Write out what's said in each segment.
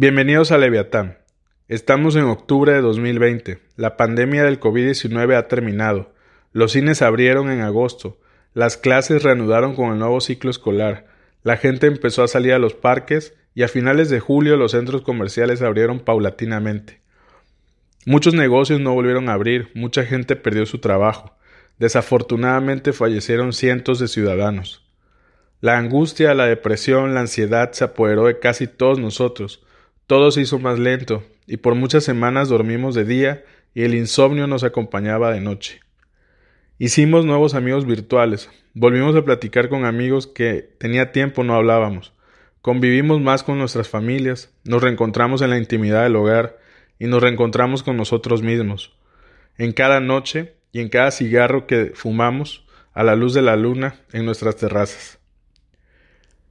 Bienvenidos a Leviatán. Estamos en octubre de 2020. La pandemia del COVID-19 ha terminado. Los cines abrieron en agosto. Las clases reanudaron con el nuevo ciclo escolar. La gente empezó a salir a los parques y a finales de julio los centros comerciales abrieron paulatinamente. Muchos negocios no volvieron a abrir, mucha gente perdió su trabajo. Desafortunadamente fallecieron cientos de ciudadanos. La angustia, la depresión, la ansiedad se apoderó de casi todos nosotros. Todo se hizo más lento, y por muchas semanas dormimos de día y el insomnio nos acompañaba de noche. Hicimos nuevos amigos virtuales, volvimos a platicar con amigos que tenía tiempo no hablábamos, convivimos más con nuestras familias, nos reencontramos en la intimidad del hogar y nos reencontramos con nosotros mismos. En cada noche y en cada cigarro que fumamos a la luz de la luna en nuestras terrazas.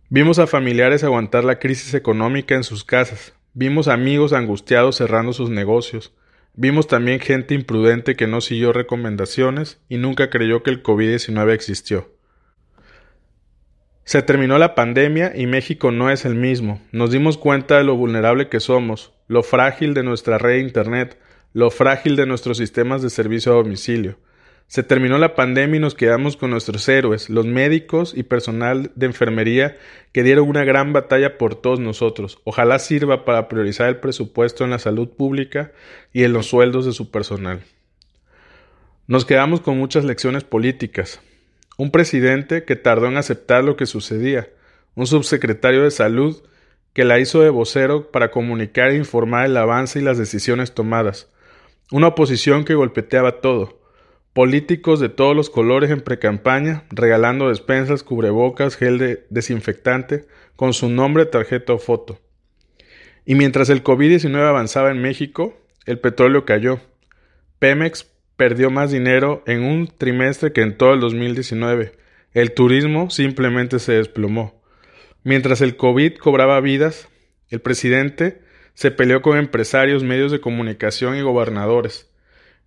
Vimos a familiares aguantar la crisis económica en sus casas, Vimos amigos angustiados cerrando sus negocios. Vimos también gente imprudente que no siguió recomendaciones y nunca creyó que el COVID-19 existió. Se terminó la pandemia y México no es el mismo. Nos dimos cuenta de lo vulnerable que somos, lo frágil de nuestra red Internet, lo frágil de nuestros sistemas de servicio a domicilio. Se terminó la pandemia y nos quedamos con nuestros héroes, los médicos y personal de enfermería que dieron una gran batalla por todos nosotros. Ojalá sirva para priorizar el presupuesto en la salud pública y en los sueldos de su personal. Nos quedamos con muchas lecciones políticas. Un presidente que tardó en aceptar lo que sucedía. Un subsecretario de salud que la hizo de vocero para comunicar e informar el avance y las decisiones tomadas. Una oposición que golpeteaba todo Políticos de todos los colores en precampaña, regalando despensas, cubrebocas, gel de desinfectante, con su nombre, tarjeta o foto. Y mientras el COVID-19 avanzaba en México, el petróleo cayó. Pemex perdió más dinero en un trimestre que en todo el 2019. El turismo simplemente se desplomó. Mientras el COVID cobraba vidas, el presidente se peleó con empresarios, medios de comunicación y gobernadores.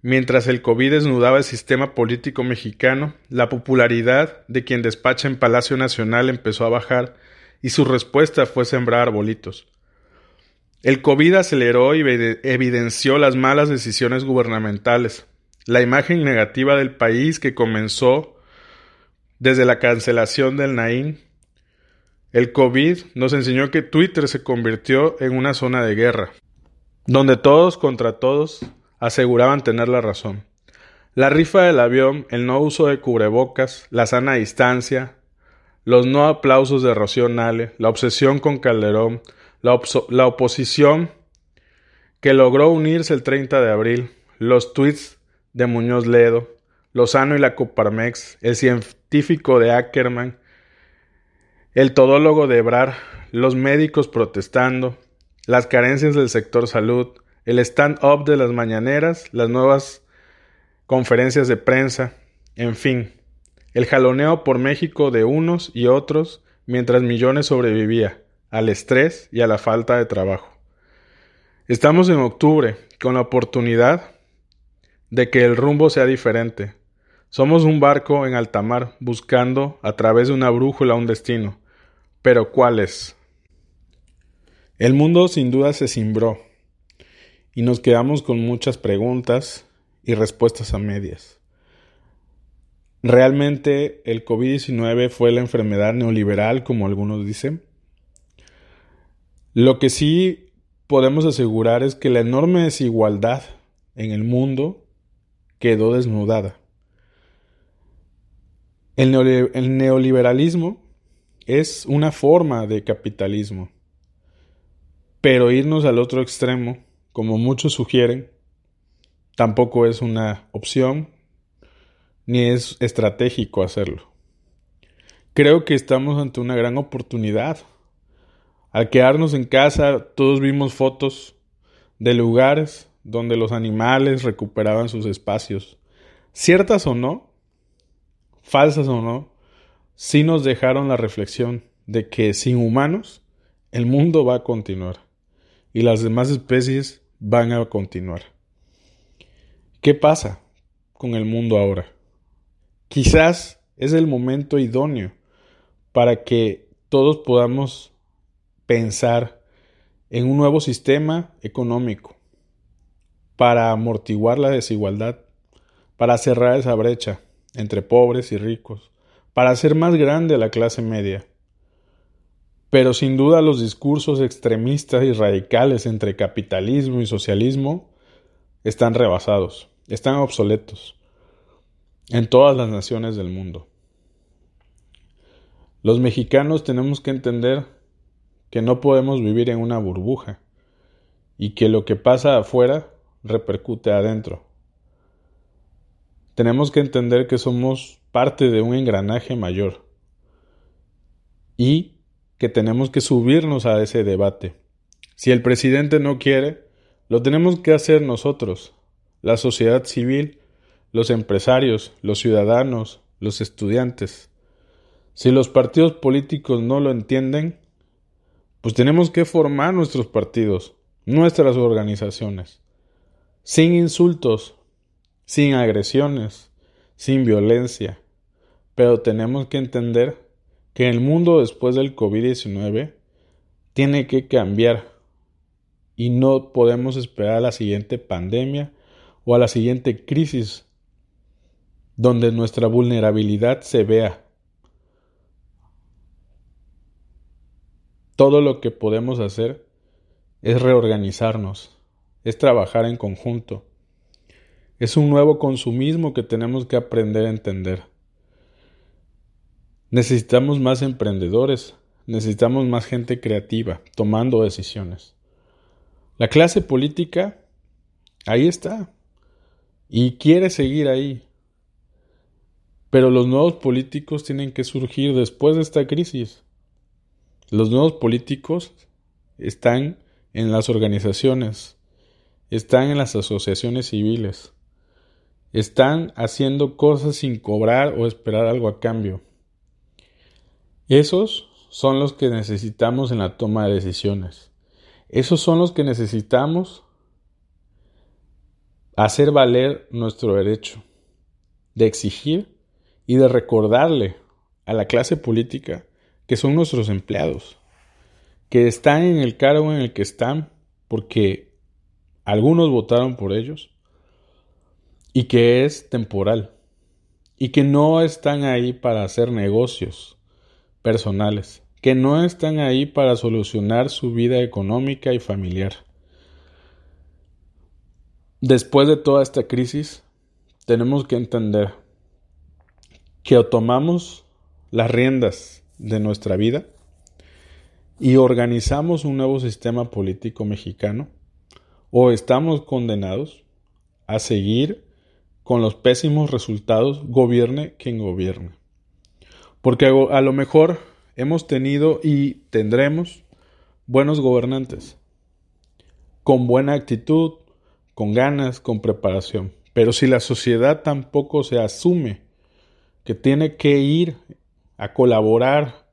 Mientras el COVID desnudaba el sistema político mexicano, la popularidad de quien despacha en Palacio Nacional empezó a bajar y su respuesta fue sembrar arbolitos. El COVID aceleró y evidenció las malas decisiones gubernamentales, la imagen negativa del país que comenzó desde la cancelación del Naín. El COVID nos enseñó que Twitter se convirtió en una zona de guerra, donde todos contra todos aseguraban tener la razón. La rifa del avión, el no uso de cubrebocas, la sana distancia, los no aplausos de Rocío Nale, la obsesión con Calderón, la, la oposición que logró unirse el 30 de abril, los tweets de Muñoz Ledo, Lozano y la Coparmex, el científico de Ackerman, el todólogo de Ebrar, los médicos protestando, las carencias del sector salud, el stand-up de las mañaneras, las nuevas conferencias de prensa, en fin, el jaloneo por México de unos y otros mientras millones sobrevivía al estrés y a la falta de trabajo. Estamos en octubre con la oportunidad de que el rumbo sea diferente. Somos un barco en alta mar buscando a través de una brújula un destino. Pero ¿cuál es? El mundo sin duda se cimbró y nos quedamos con muchas preguntas y respuestas a medias. ¿Realmente el COVID-19 fue la enfermedad neoliberal, como algunos dicen? Lo que sí podemos asegurar es que la enorme desigualdad en el mundo quedó desnudada. El, neoliberalismo es una forma de capitalismo, pero irnos al otro extremo como muchos sugieren, tampoco es una opción ni es estratégico hacerlo. Creo que estamos ante una gran oportunidad. Al quedarnos en casa, todos vimos fotos de lugares donde los animales recuperaban sus espacios. Ciertas o no, falsas o no, sí nos dejaron la reflexión de que sin humanos el mundo va a continuar y las demás especies van a continuar. ¿Qué pasa con el mundo ahora? Quizás es el momento idóneo para que todos podamos pensar en un nuevo sistema económico para amortiguar la desigualdad, para cerrar esa brecha entre pobres y ricos, para hacer más grande la clase media. Pero sin duda los discursos extremistas y radicales entre capitalismo y socialismo están rebasados, están obsoletos en todas las naciones del mundo. Los mexicanos tenemos que entender que no podemos vivir en una burbuja y que lo que pasa afuera repercute adentro. Tenemos que entender que somos parte de un engranaje mayor y que tenemos que subirnos a ese debate. Si el presidente no quiere, lo tenemos que hacer nosotros, la sociedad civil, los empresarios, los ciudadanos, los estudiantes. Si los partidos políticos no lo entienden, pues tenemos que formar nuestros partidos, nuestras organizaciones, sin insultos, sin agresiones, sin violencia. Pero tenemos que entender que el mundo después del COVID-19 tiene que cambiar y no podemos esperar a la siguiente pandemia o a la siguiente crisis donde nuestra vulnerabilidad se vea Todo lo que podemos hacer es reorganizarnos, es trabajar en conjunto. Es un nuevo consumismo que tenemos que aprender a entender. Necesitamos más emprendedores, necesitamos más gente creativa, tomando decisiones. La clase política, ahí está, y quiere seguir ahí. Pero los nuevos políticos tienen que surgir después de esta crisis. Los nuevos políticos están en las organizaciones, están en las asociaciones civiles, están haciendo cosas sin cobrar o esperar algo a cambio. Esos son los que necesitamos en la toma de decisiones. Esos son los que necesitamos hacer valer nuestro derecho de exigir y de recordarle a la clase política que son nuestros empleados, que están en el cargo en el que están porque algunos votaron por ellos y que es temporal y que no están ahí para hacer negocios personales, que no están ahí para solucionar su vida económica y familiar. Después de toda esta crisis, tenemos que entender que o tomamos las riendas de nuestra vida y organizamos un nuevo sistema político mexicano o estamos condenados a seguir con los pésimos resultados gobierne quien gobierne. Porque a lo mejor hemos tenido y tendremos buenos gobernantes, con buena actitud, con ganas, con preparación. Pero si la sociedad tampoco se asume que tiene que ir a colaborar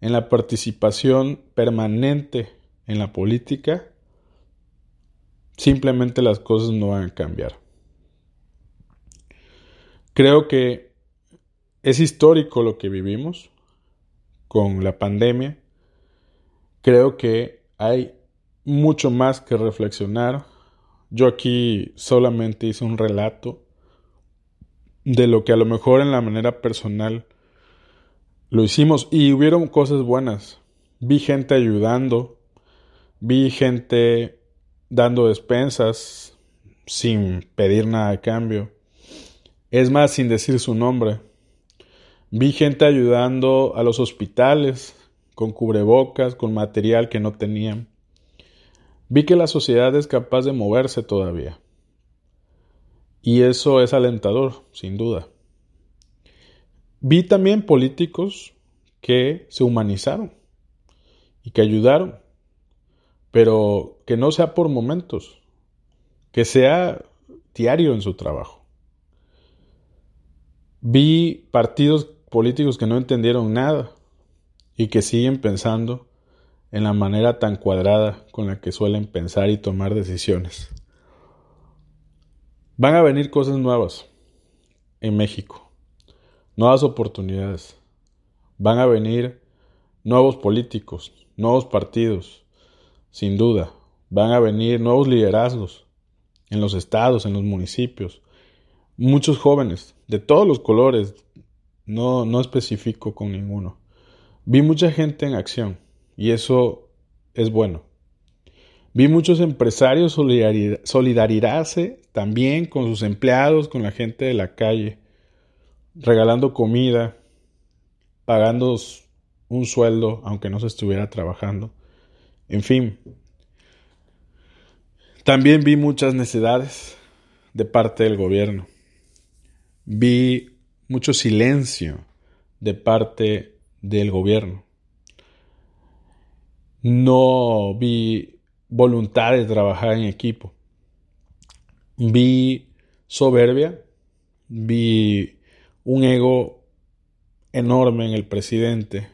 en la participación permanente en la política, simplemente las cosas no van a cambiar. Creo que es histórico lo que vivimos con la pandemia. Creo que hay mucho más que reflexionar. Yo aquí solamente hice un relato de lo que a lo mejor en la manera personal lo hicimos y hubieron cosas buenas. Vi gente ayudando, vi gente dando despensas sin pedir nada a cambio. Es más, sin decir su nombre. Vi gente ayudando a los hospitales con cubrebocas, con material que no tenían. Vi que la sociedad es capaz de moverse todavía. Y eso es alentador, sin duda. Vi también políticos que se humanizaron y que ayudaron, pero que no sea por momentos, que sea diario en su trabajo. Vi partidos políticos que no entendieron nada y que siguen pensando en la manera tan cuadrada con la que suelen pensar y tomar decisiones. Van a venir cosas nuevas en México nuevas oportunidades. Van a venir nuevos políticos, nuevos partidos. sin duda. Van a venir nuevos liderazgos en los estados, en los municipios. Muchos jóvenes, de todos los colores, no, no especifico con ninguno. Vi mucha gente en acción y eso es bueno. Vi muchos empresarios solidarizarse también con sus empleados, con la gente de la calle, regalando comida, pagando un sueldo aunque no se estuviera trabajando. En fin, también vi muchas necesidades de parte del gobierno. Vi mucho silencio de parte del gobierno. No vi voluntad de trabajar en equipo. Vi soberbia, vi un ego enorme en el presidente.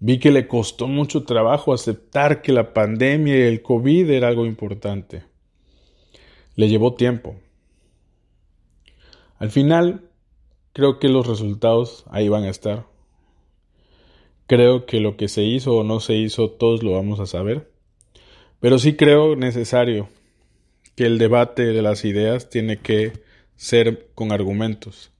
Vi que le costó mucho trabajo aceptar que la pandemia y el COVID era algo importante. Le llevó tiempo. Al final, creo que los resultados ahí van a estar. Creo que lo que se hizo o no se hizo, todos lo vamos a saber. Pero sí creo necesario que el debate de las ideas tiene que ser con argumentos.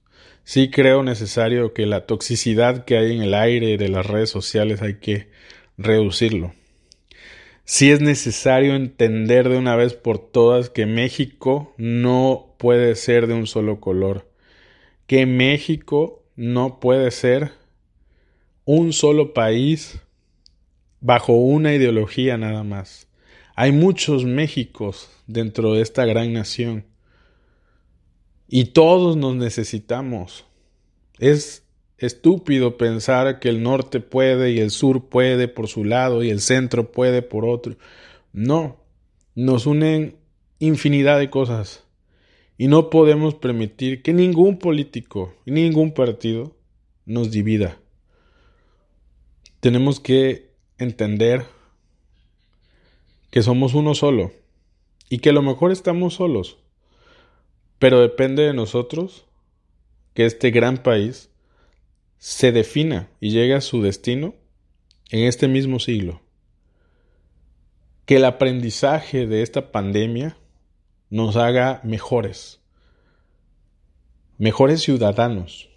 Sí creo necesario que la toxicidad que hay en el aire de las redes sociales hay que reducirlo. Sí es necesario entender de una vez por todas que México no puede ser de un solo color. Que México no puede ser un solo país bajo una ideología nada más. Hay muchos Méxicos dentro de esta gran nación. Y todos nos necesitamos. Es estúpido pensar que el norte puede y el sur puede por su lado y el centro puede por otro. No, nos unen infinidad de cosas. Y no podemos permitir que ningún político ningún partido nos divida. Tenemos que entender que somos uno solo y que a lo mejor estamos solos, pero depende de nosotros que este gran país se defina y llegue a su destino en este mismo siglo. Que el aprendizaje de esta pandemia nos haga mejores, mejores ciudadanos,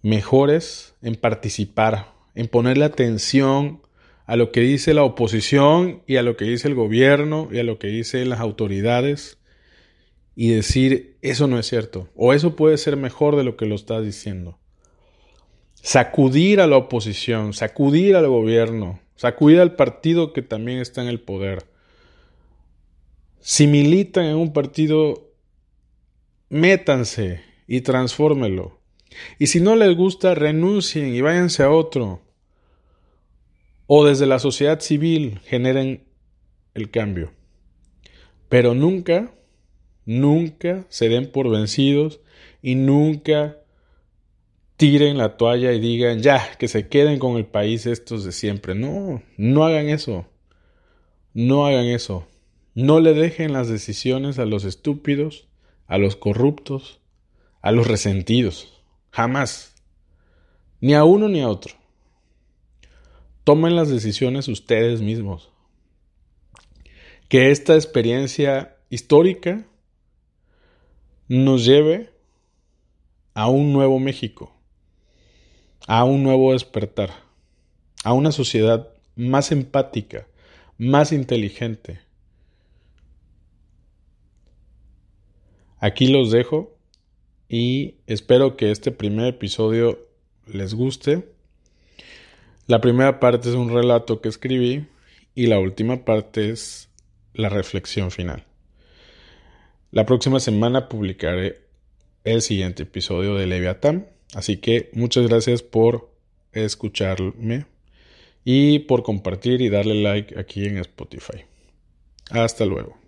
mejores en participar, en ponerle atención a lo que dice la oposición y a lo que dice el gobierno y a lo que dicen las autoridades y decir eso no es cierto o eso puede ser mejor de lo que lo estás diciendo. Sacudir a la oposición, sacudir al gobierno, sacudir al partido que también está en el poder. Si militan en un partido, métanse y transfórmelo. Y si no les gusta, renuncien y váyanse a otro o desde la sociedad civil generen el cambio. Pero nunca, nunca se den por vencidos y nunca tiren la toalla y digan, ya, que se queden con el país estos de siempre. No, no hagan eso. No hagan eso. No le dejen las decisiones a los estúpidos, a los corruptos, a los resentidos. Jamás. Ni a uno ni a otro. Tomen las decisiones ustedes mismos. Que esta experiencia histórica nos lleve a un nuevo México, a un nuevo despertar, a una sociedad más empática, más inteligente. Aquí los dejo y espero que este primer episodio les guste. La primera parte es un relato que escribí y la última parte es la reflexión final. La próxima semana publicaré el siguiente episodio de Leviatán, así que muchas gracias por escucharme y por compartir y darle like aquí en Spotify. Hasta luego.